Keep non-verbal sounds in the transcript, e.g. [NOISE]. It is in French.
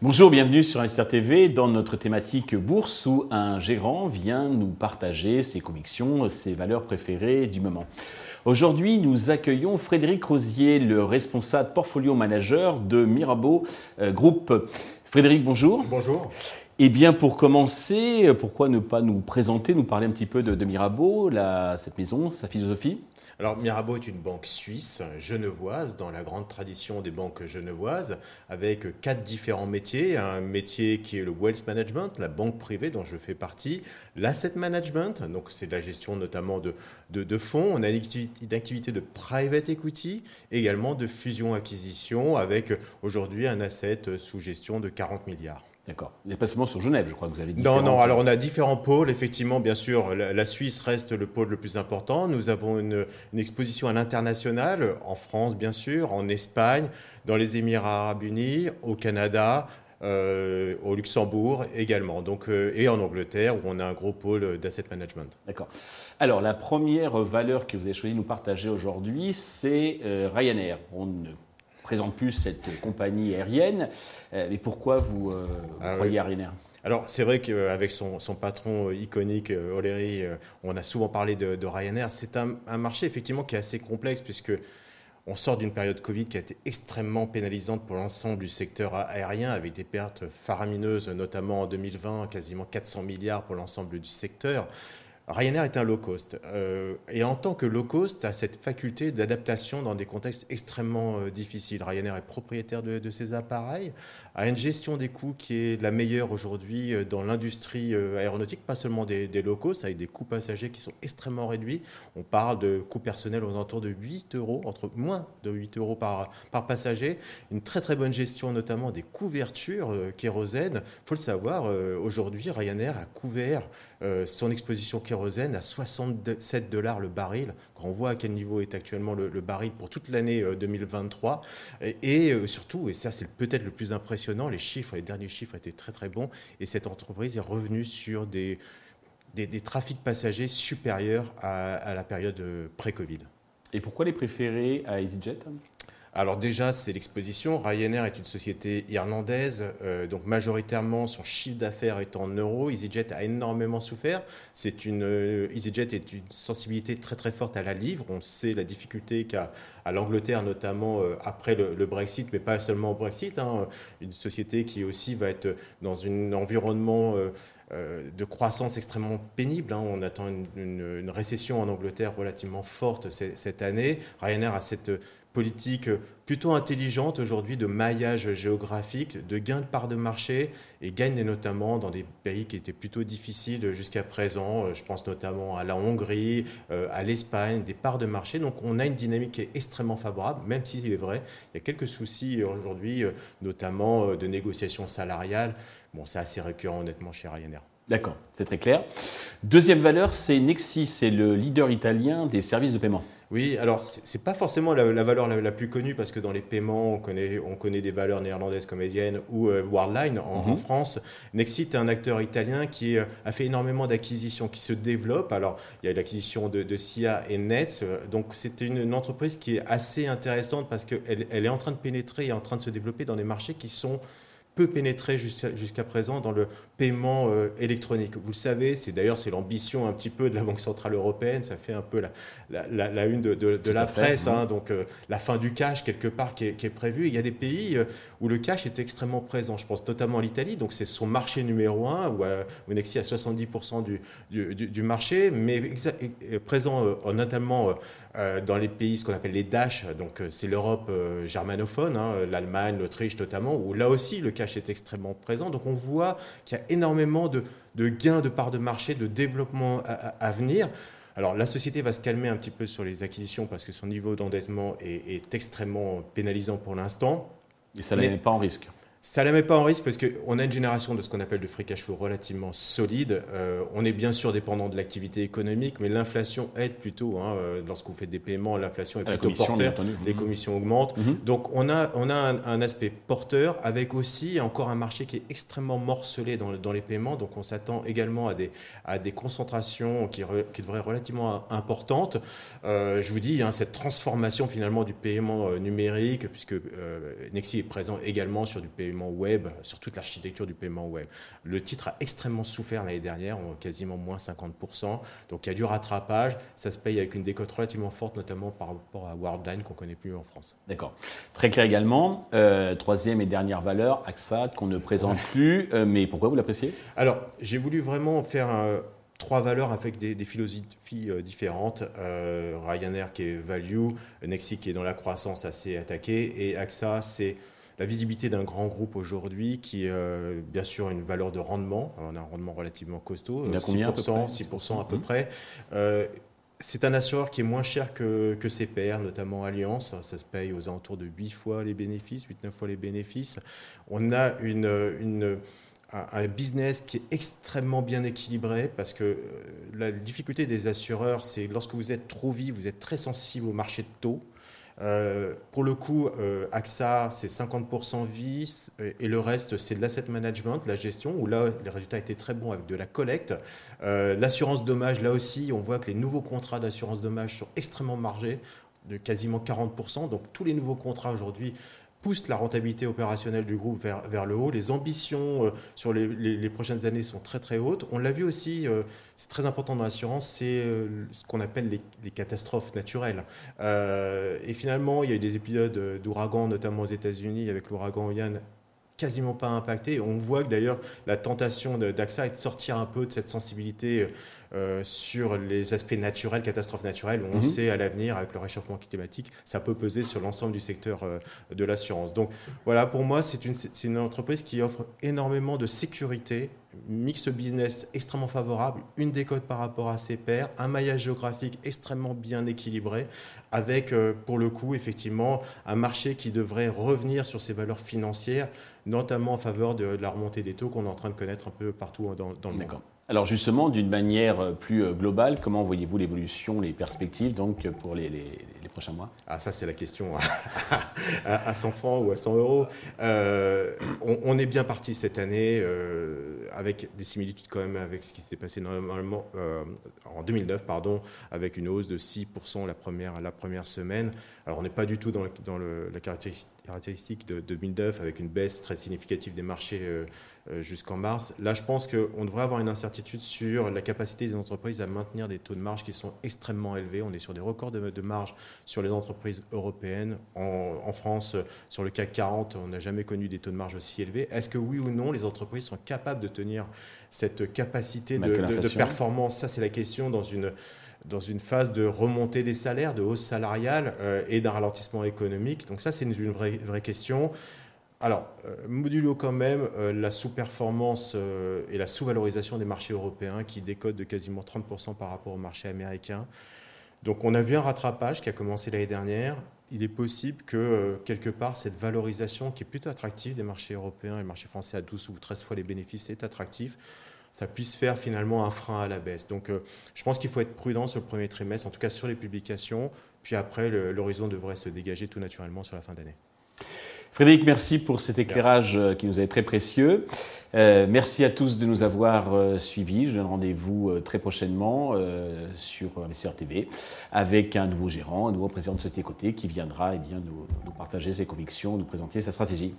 Bonjour, bienvenue sur Investir TV dans notre thématique bourse où un gérant vient nous partager ses convictions, ses valeurs préférées du moment. Aujourd'hui, nous accueillons Frédéric Rosier, le responsable portfolio manager de Mirabeau euh, Group. Frédéric, bonjour. Bonjour. Eh bien, pour commencer, pourquoi ne pas nous présenter, nous parler un petit peu de, Mirabeau, cette maison, sa philosophie? Alors Mirabeau est une banque suisse genevoise dans la grande tradition des banques genevoises avec quatre différents métiers. Un métier qui est le wealth management, la banque privée dont je fais partie, l'asset management, donc c'est de la gestion notamment de, de, fonds. On a une activité de private equity, également de fusion-acquisition avec aujourd'hui un asset sous gestion de 40 milliards. D'accord. Il n'est pas seulement sur Genève, je crois que vous avez dit. Non, non, alors on a différents pôles. Effectivement, bien sûr, la, Suisse reste le pôle le plus important. Nous avons une, exposition à l'international, en France, bien sûr, en Espagne, dans les Émirats arabes unis, au Canada, euh, au Luxembourg également, donc, euh, et en Angleterre, où on a un gros pôle d'asset management. D'accord. Alors, la première valeur que vous avez choisi de nous partager aujourd'hui, c'est euh, Ryanair. On ne présente plus cette compagnie aérienne. Euh, mais pourquoi vous euh, ah croyez à Ryanair alors, c'est vrai qu'avec son, patron euh, iconique, O'Leary, on a souvent parlé de, Ryanair. C'est un, marché, effectivement, qui est assez complexe, puisque on sort d'une période Covid qui a été extrêmement pénalisante pour l'ensemble du secteur aérien, avec des pertes faramineuses, notamment en 2020, quasiment 400 milliards pour l'ensemble du secteur. Ryanair est un low cost. Euh, et en tant que low cost, a cette faculté d'adaptation dans des contextes extrêmement euh, difficiles. Ryanair est propriétaire de, ces appareils, a une gestion des coûts qui est la meilleure aujourd'hui euh, dans l'industrie aéronautique, pas seulement des, low cost, avec des coûts passagers qui sont extrêmement réduits. On parle de coûts personnels aux alentours de 8 euros, entre moins de 8 euros par, passager. Une très très bonne gestion notamment des couvertures kérosène. Il faut le savoir, aujourd'hui, Ryanair a couvert son exposition kérosène à 67 dollars le baril, quand on voit à quel niveau est actuellement le, baril pour toute l'année 2023. Euh, et, euh, surtout, et ça c'est peut-être le plus impressionnant, les chiffres, les derniers chiffres étaient très très bons, et cette entreprise est revenue sur des, des, trafics passagers supérieurs à, à la période euh, pré-Covid. Et pourquoi les préférer à EasyJet? Alors déjà, c'est l'exposition. Ryanair est une société irlandaise, euh, donc majoritairement son chiffre d'affaires est en euros. EasyJet a énormément souffert. C'est une euh, EasyJet est une sensibilité très très forte à la livre. On sait la difficulté qu'a à l'Angleterre, notamment euh, après le, Brexit, mais pas seulement au Brexit. Hein. Une société qui aussi va être dans un environnement de croissance extrêmement pénible. Hein. On attend une, récession en Angleterre relativement forte cette année. Ryanair a cette politique plutôt intelligente aujourd'hui de maillage géographique, de gain de part de marché et gagne notamment dans des pays qui étaient plutôt difficiles jusqu'à présent. Euh, je pense notamment à la Hongrie, euh, à l'Espagne, des parts de marché. Donc on a une dynamique qui est extrêmement favorable, même s'il est vrai, il y a quelques soucis aujourd'hui, euh, notamment de négociations salariales. Bon, c'est assez récurrent honnêtement chez Ryanair. D'accord, c'est très clair. Deuxième valeur, c'est Nexi, c'est le leader italien des services de paiement. Oui, alors ce n'est pas forcément la, valeur la, plus connue parce que dans les paiements, on connaît, on connaît des valeurs néerlandaises comme Edienne ou euh, Worldline en, mhm. France. Nexit est un acteur italien qui euh, a fait énormément d'acquisitions, qui se développe. Alors, il y a l'acquisition de, de, SIA et Nets. Euh, donc, c'est une, entreprise qui est assez intéressante parce qu'elle elle est en train de pénétrer et en train de se développer dans des marchés qui sont peu pénétré jusqu'à présent dans le paiement euh, électronique. Vous le savez, c'est d'ailleurs c'est l'ambition un petit peu de la Banque centrale européenne. Ça fait un peu la, la, une de, de, la presse, hein, donc euh, la fin du cash quelque part qui est, qui est prévue. Il y a des pays euh, où le cash est extrêmement présent. Je pense notamment à l'Italie, donc c'est son marché numéro un où, où Nexi a 70% du, du, du, marché, mais présent notamment dans les pays, ce qu'on appelle les DASH, donc euh, c'est l'Europe euh, germanophone, hein, l'Allemagne, l'Autriche notamment, où là aussi le cash est extrêmement présent. Donc on voit qu'il y a énormément de, gains de part de marché, de développement à, venir. Alors la société va se calmer un petit peu sur les acquisitions parce que son niveau d'endettement est, extrêmement pénalisant pour l'instant. Et ça ne met pas en risque ça ne la met pas en risque parce qu'on a une génération de ce qu'on appelle de free cash flow relativement solide. Euh, on est bien sûr dépendant de l'activité économique, mais l'inflation aide plutôt. Hein, euh, Lorsque vous faites des paiements, l'inflation est plutôt porteur. Les mhm. commissions augmentent. Mhm. Donc on a, on a un, aspect porteur avec aussi encore un marché qui est extrêmement morcelé dans, dans les paiements. Donc on s'attend également à des, à des concentrations qui, qui devraient être relativement importantes. Euh, je vous dis, hein, cette transformation finalement du paiement numérique, puisque Nexi est présent également sur du paiement web, sur toute l'architecture du paiement web. Le titre a extrêmement souffert l'année dernière, quasiment moins 50%. Donc il y a du rattrapage. Ça se paye avec une décote relativement forte, notamment par rapport à Worldline qu'on connaît plus en France. D'accord. Très clair également. Euh, troisième et dernière valeur, AXA, qu'on ne présente plus. Euh, mais pourquoi vous l'appréciez? Alors, j'ai voulu vraiment faire trois valeurs avec des, philosophies euh, différentes. Ryanair qui est value, Nexi qui est dans la croissance assez attaquée et AXA c'est la visibilité d'un grand groupe aujourd'hui qui est euh, bien sûr une valeur de rendement. On a un rendement relativement costaud, 6%, 6 à peu près. Euh, c'est un assureur qui est moins cher que, que ses pairs, notamment Alliance. Ça se paye aux alentours de 8 fois les bénéfices, 8-9 fois les bénéfices. On a une, une un business qui est extrêmement bien équilibré parce que euh, la difficulté des assureurs, c'est lorsque vous êtes trop vite, vous êtes très sensible au marché de taux. Euh, pour le coup, euh, AXA, c'est 50% vie et le reste, c'est de l'asset management, la gestion, où là, les résultats étaient très bons avec de la collecte. Euh, l'assurance dommage, là aussi, on voit que les nouveaux contrats d'assurance dommage sont extrêmement margés, de quasiment 40%. Donc tous les nouveaux contrats aujourd'hui pousse la rentabilité opérationnelle du groupe vers, vers le haut. Les ambitions euh, sur les, les, prochaines années sont très très hautes. On l'a vu aussi, euh, c'est très important dans l'assurance, c'est euh, ce qu'on appelle les, les, catastrophes naturelles. et finalement, il y a eu des épisodes d'ouragan, notamment aux États-Unis, avec l'ouragan Ian quasiment pas impacté. On voit que d'ailleurs la tentation d'AXA est de sortir un peu de cette sensibilité euh, sur les aspects naturels, catastrophes naturelles. On mhm. sait à l'avenir, avec le réchauffement climatique, ça peut peser sur l'ensemble du secteur euh, de l'assurance. Donc voilà, pour moi, c'est une, une entreprise qui offre énormément de sécurité mix business extrêmement favorable, une décote par rapport à ses pairs, un maillage géographique extrêmement bien équilibré, avec euh, pour le coup effectivement un marché qui devrait revenir sur ses valeurs financières, notamment en faveur de, la remontée des taux qu'on est en train de connaître un peu partout dans, dans le monde. Alors justement, d'une manière euh, plus euh, globale, comment voyez-vous l'évolution, les perspectives donc pour les, prochains mois Ah ça c'est la question à, [LAUGHS] 100 francs ou à 100 euros. Euh, on, est bien parti cette année avec des similitudes quand même avec ce qui s'était passé normalement en 2009 pardon, avec une hausse de 6% la première, la première semaine. Alors on n'est pas du tout dans, la caractéristique de 2009 avec une baisse très significative des marchés euh, jusqu'en mars. Là, je pense qu'on devrait avoir une incertitude sur la capacité des entreprises à maintenir des taux de marge qui sont extrêmement élevés. On est sur des records de, marge sur les entreprises européennes. En, France, sur le CAC 40, on n'a jamais connu des taux de marge aussi élevés. Est-ce que oui ou non, les entreprises sont capables de tenir cette capacité de, performance? Ça, c'est la question dans une dans une phase de remontée des salaires, de hausse salariale euh, et d'un ralentissement économique. Donc ça, c'est une, vraie, vraie question. Alors, euh, modulo quand même euh, la sous-performance euh, et la sous-valorisation des marchés européens qui décodent de quasiment 30% par rapport au marché américain. Donc on a vu un rattrapage qui a commencé l'année dernière. Il est possible que quelque part cette valorisation qui est plutôt attractive des marchés européens et le marché français à 12 ou 13 fois les bénéfices est attractif, ça puisse faire finalement un frein à la baisse. Donc je pense qu'il faut être prudent sur le premier trimestre, en tout cas sur les publications, puis après l'horizon devrait se dégager tout naturellement sur la fin d'année. Frédéric, merci pour cet éclairage euh, qui nous est très précieux. Euh, merci à tous de nous avoir euh, suivis. Je donne rendez-vous très prochainement sur Investisseur TV avec un nouveau gérant, un nouveau président de Société Côté qui viendra eh bien, nous, nous partager ses convictions, nous présenter sa stratégie.